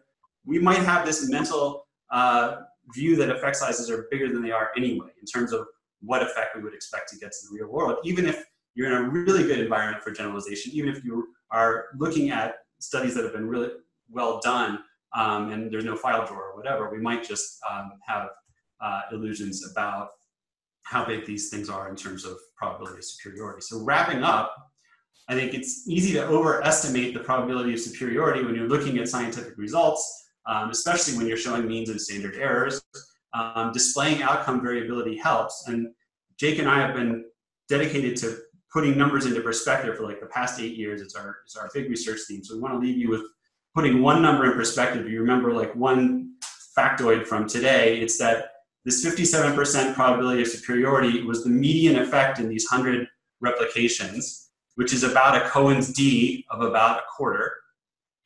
we might have this mental uh, view that effect sizes are bigger than they are anyway in terms of what effect we would expect to get to the real world. Even if you're in a really good environment for generalization, even if you are looking at studies that have been really well done um, and there's no file drawer or whatever, we might just um, have uh, illusions about how big these things are in terms of probability of superiority. So wrapping up, I think it's easy to overestimate the probability of superiority when you're looking at scientific results, um, especially when you're showing means and standard errors. Um, displaying outcome variability helps. And Jake and I have been dedicated to putting numbers into perspective for like the past eight years. It's our, it's our big research theme. So we want to leave you with putting one number in perspective. You remember like one factoid from today, it's that this 57% probability of superiority was the median effect in these 100 replications, which is about a Cohen's d of about a quarter.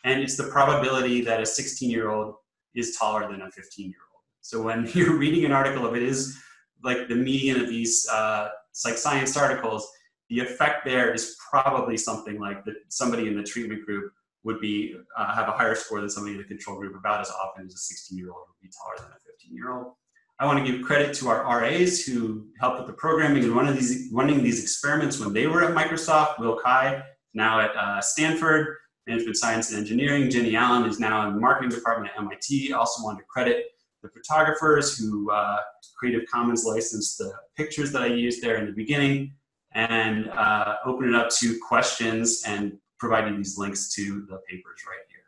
And it's the probability that a 16 year old is taller than a 15 year old. So when you're reading an article, if it is like the median of these uh, psych science articles, the effect there is probably something like that somebody in the treatment group would be uh, have a higher score than somebody in the control group about as often as a 16 year old would be taller than a 15 year old. I want to give credit to our RAs who helped with the programming and running these, running these experiments when they were at Microsoft. Will Kai, now at uh, Stanford, Management Science and Engineering. Jenny Allen is now in the marketing department at MIT. Also want to credit the photographers who uh, Creative Commons licensed the pictures that I used there in the beginning and uh, open it up to questions and providing these links to the papers right here.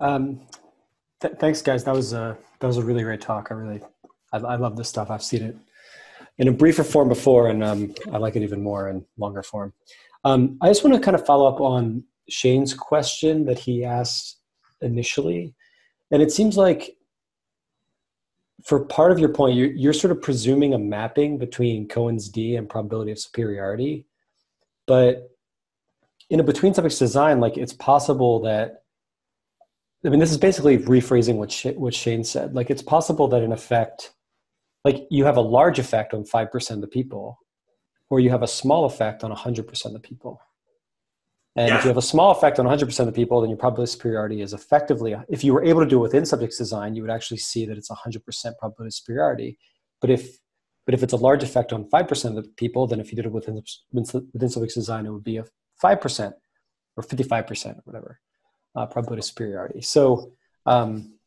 Um, Th- thanks, guys. That was a that was a really great talk. I really, I, I love this stuff. I've seen it in a briefer form before, and um, I like it even more in longer form. Um, I just want to kind of follow up on Shane's question that he asked initially, and it seems like for part of your point, you're, you're sort of presuming a mapping between Cohen's d and probability of superiority, but in a between subjects design, like it's possible that I mean, this is basically rephrasing what Sh- what Shane said. Like, it's possible that in effect, like you have a large effect on five percent of the people, or you have a small effect on hundred percent of the people. And yeah. if you have a small effect on 100% of the people, then your probability of superiority is effectively, if you were able to do it within subjects design, you would actually see that it's 100% probability of superiority. But if, but if it's a large effect on 5% of the people, then if you did it within, within subjects design, it would be a 5% or 55% or whatever uh, probability of superiority. So, um,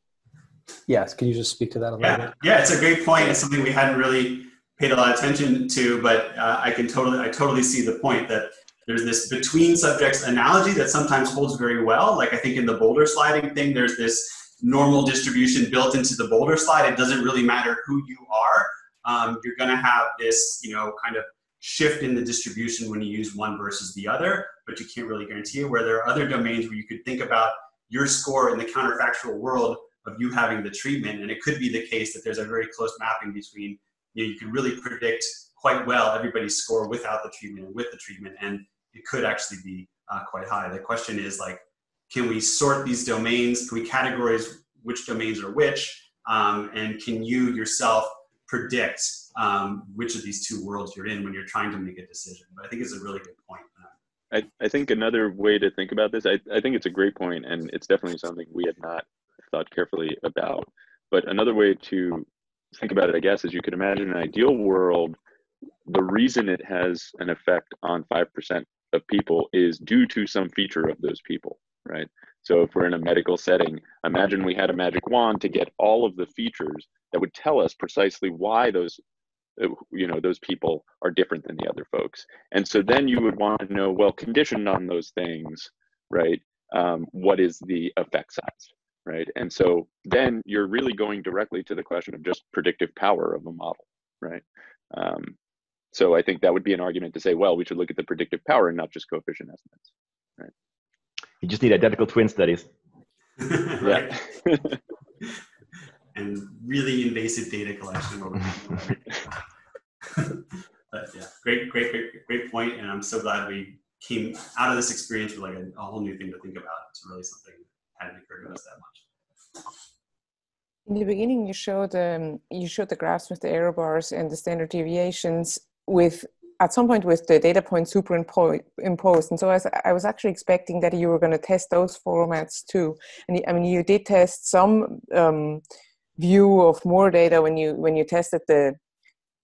yes, can you just speak to that a little yeah. bit? Yeah, it's a great point. It's something we hadn't really paid a lot of attention to, but uh, I can totally, I totally see the point that there's this between subjects analogy that sometimes holds very well. Like I think in the boulder sliding thing, there's this normal distribution built into the boulder slide. It doesn't really matter who you are. Um, you're going to have this, you know, kind of shift in the distribution when you use one versus the other, but you can't really guarantee it. Where there are other domains where you could think about your score in the counterfactual world of you having the treatment, and it could be the case that there's a very close mapping between, you know, you can really predict quite well everybody's score without the treatment and with the treatment, and it could actually be uh, quite high. The question is like, can we sort these domains? Can we categorize which domains are which? Um, and can you yourself predict um, which of these two worlds you're in when you're trying to make a decision? But I think it's a really good point. I, I think another way to think about this, I, I think it's a great point, and it's definitely something we had not thought carefully about. But another way to think about it, I guess, is you could imagine an ideal world. The reason it has an effect on 5% of people is due to some feature of those people, right? So if we're in a medical setting, imagine we had a magic wand to get all of the features that would tell us precisely why those uh, you know those people are different than the other folks and so then you would want to know well conditioned on those things right um, what is the effect size right and so then you're really going directly to the question of just predictive power of a model right um, so I think that would be an argument to say, well, we should look at the predictive power and not just coefficient estimates. Right. You just need identical twin studies. yeah. and really invasive data collection. but yeah, great, great, great, great point. And I'm so glad we came out of this experience with like a, a whole new thing to think about. It's really something that much. In the beginning, you showed um, you showed the graphs with the error bars and the standard deviations, with at some point with the data points superimposed and so I was, I was actually expecting that you were going to test those formats too. And i mean you did test some um, view of more data when you when you tested the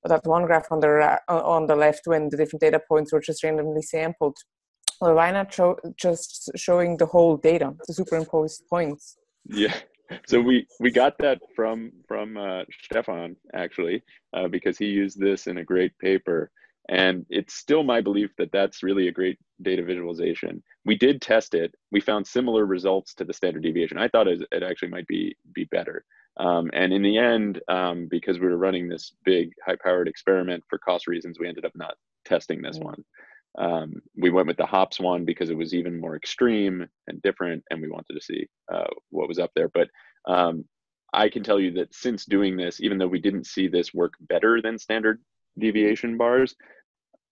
that one graph on the on the left when the different data points were just randomly sampled well why not show just showing the whole data the superimposed points yeah so we we got that from from uh, Stefan actually uh, because he used this in a great paper, and it's still my belief that that's really a great data visualization. We did test it. We found similar results to the standard deviation. I thought it, it actually might be be better. Um, and in the end, um, because we were running this big high-powered experiment for cost reasons, we ended up not testing this mm-hmm. one. Um, we went with the hops one because it was even more extreme and different, and we wanted to see uh, what was up there. But um, I can tell you that since doing this, even though we didn't see this work better than standard deviation bars,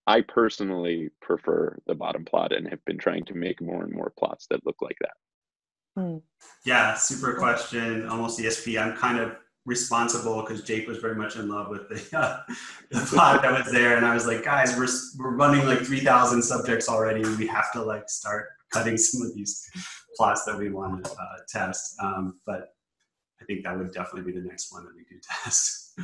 I personally prefer the bottom plot and have been trying to make more and more plots that look like that. Hmm. Yeah, super question. Almost ESP. I'm kind of responsible because Jake was very much in love with the, uh, the plot that was there, and I was like, guys, we're we're running like 3,000 subjects already. We have to like start cutting some of these plots that we want to uh, test. Um, but I think that would definitely be the next one that we do test.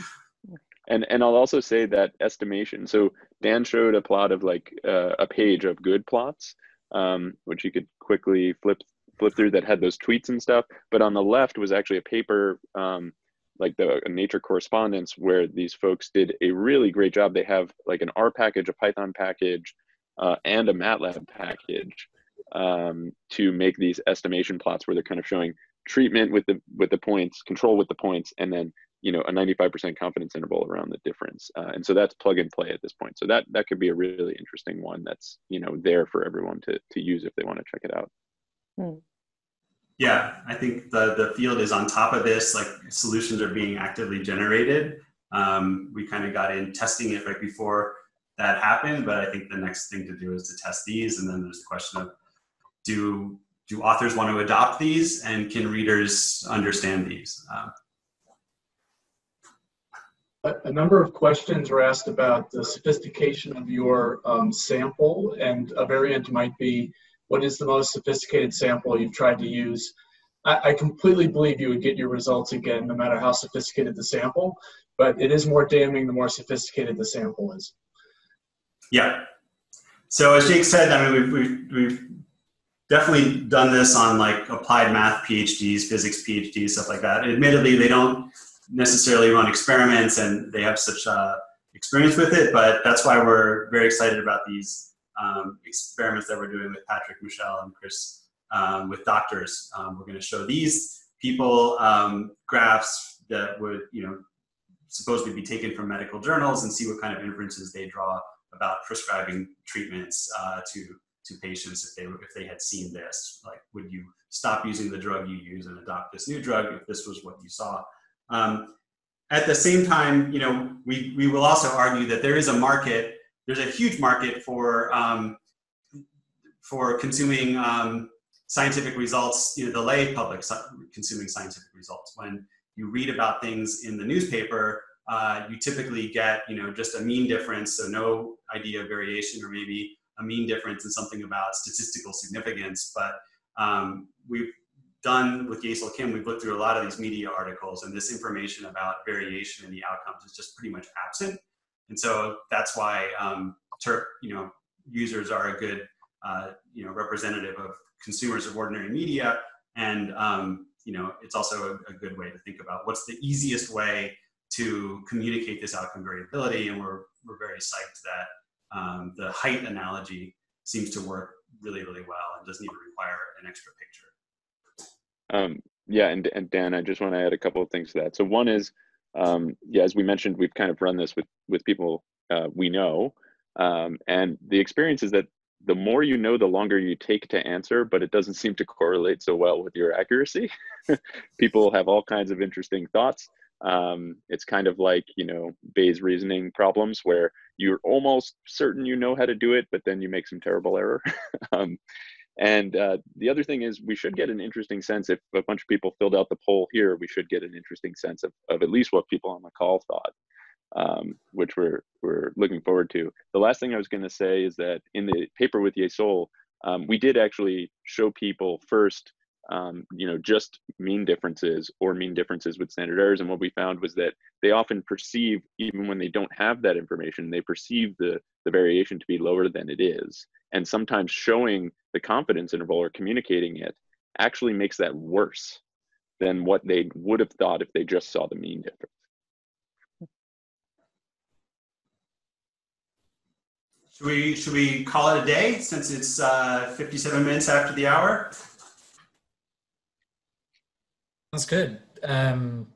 and and I'll also say that estimation. So Dan showed a plot of like uh, a page of good plots, um, which you could quickly flip flip through that had those tweets and stuff. But on the left was actually a paper. Um, like the nature correspondence where these folks did a really great job. They have like an r package a python package uh, and a matlab package um, to make these estimation plots where they're kind of showing treatment with the with the points, control with the points, and then you know a 95% confidence interval around the difference. Uh, and so that's plug and play at this point. So that that could be a really interesting one that's you know there for everyone to to use if they want to check it out. Hmm. Yeah i think the the field is on top of this like solutions are being actively generated. Um, we kind of got in testing it right before that happened but i think the next thing to do is to test these and then there's the question of do do authors want to adopt these and can readers understand these? Um, a, number of questions were asked about the sophistication of your um, sample, and a variant might be, what is the most sophisticated sample you've tried to use? I, I completely believe you would get your results again, no matter how sophisticated the sample, but it is more damning the more sophisticated the sample is. Yeah. So as Jake said, I mean, we've, we've, we've definitely done this on like applied math PhDs, physics PhDs, stuff like that. Admittedly, they don't necessarily run experiments and they have such uh, experience with it, but that's why we're very excited about these um, experiments that we're doing with Patrick, Michelle, and Chris um, with doctors. Um, we're going to show these people um, graphs that would, you know, supposedly be taken from medical journals and see what kind of inferences they draw about prescribing treatments uh, to to patients if they if they had seen this. Like, would you stop using the drug you use and adopt this new drug if this was what you saw? Um, at the same time, you know, we, we will also argue that there is a market, there's a huge market for, um, for consuming um, scientific results, you know, the lay public consuming scientific results. When you read about things in the newspaper, uh, you typically get, you know, just a mean difference, so no idea of variation or maybe a mean difference in something about statistical significance. But um, we've done with Yesol Kim, we've looked through a lot of these media articles, and this information about variation in the outcomes is just pretty much absent. And so that's why um, you know, users are a good, uh, you know, representative of consumers of ordinary media. And, um, you know, it's also a, a, good way to think about what's the easiest way to communicate this outcome variability. And we're, we're very psyched that um, the height analogy seems to work really, really well and doesn't even require an extra picture. Um, yeah, and, and Dan, I just want to add a couple of things to that. So one is, um, yeah, as we mentioned, we've kind of run this with with people uh, we know, um, and the experience is that the more you know, the longer you take to answer, but it doesn't seem to correlate so well with your accuracy. people have all kinds of interesting thoughts. Um, it's kind of like you know Bayes reasoning problems where you're almost certain you know how to do it, but then you make some terrible error. and uh, the other thing is, we should get an interesting sense if a bunch of people filled out the poll here. We should get an interesting sense of, of at least what people on the call thought, um, which we're we're looking forward to. The last thing I was going to say is that in the paper with Yesol, um, we did actually show people first um, you know, just mean differences or mean differences with standard errors. And what we found was that they often perceive, even when they don't have that information, they perceive the, the variation to be lower than it is. And sometimes showing the confidence interval or communicating it actually makes that worse than what they would have thought if they just saw the mean difference. Should we, should we call it a day since it's uh, 57 minutes after the hour? That's good. Um,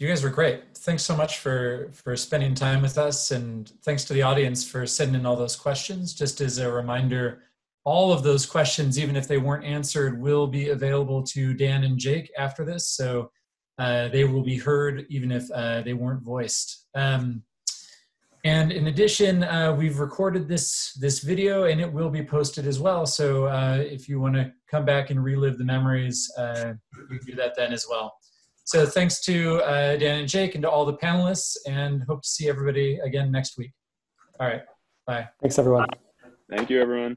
you guys were great. Thanks so much for for spending time with us, and thanks to the audience for sending in all those questions. Just as a reminder, all of those questions, even if they weren't answered, will be available to Dan and Jake after this. So uh, they will be heard even if uh, they weren't voiced. Um, and in addition, uh, we've recorded this this video, and it will be posted as well. So uh, if you want to come back and relive the memories, uh, you can do that then as well. So thanks to uh, Dan and Jake, and to all the panelists, and hope to see everybody again next week. All right, bye. Thanks, everyone. Thank you, everyone.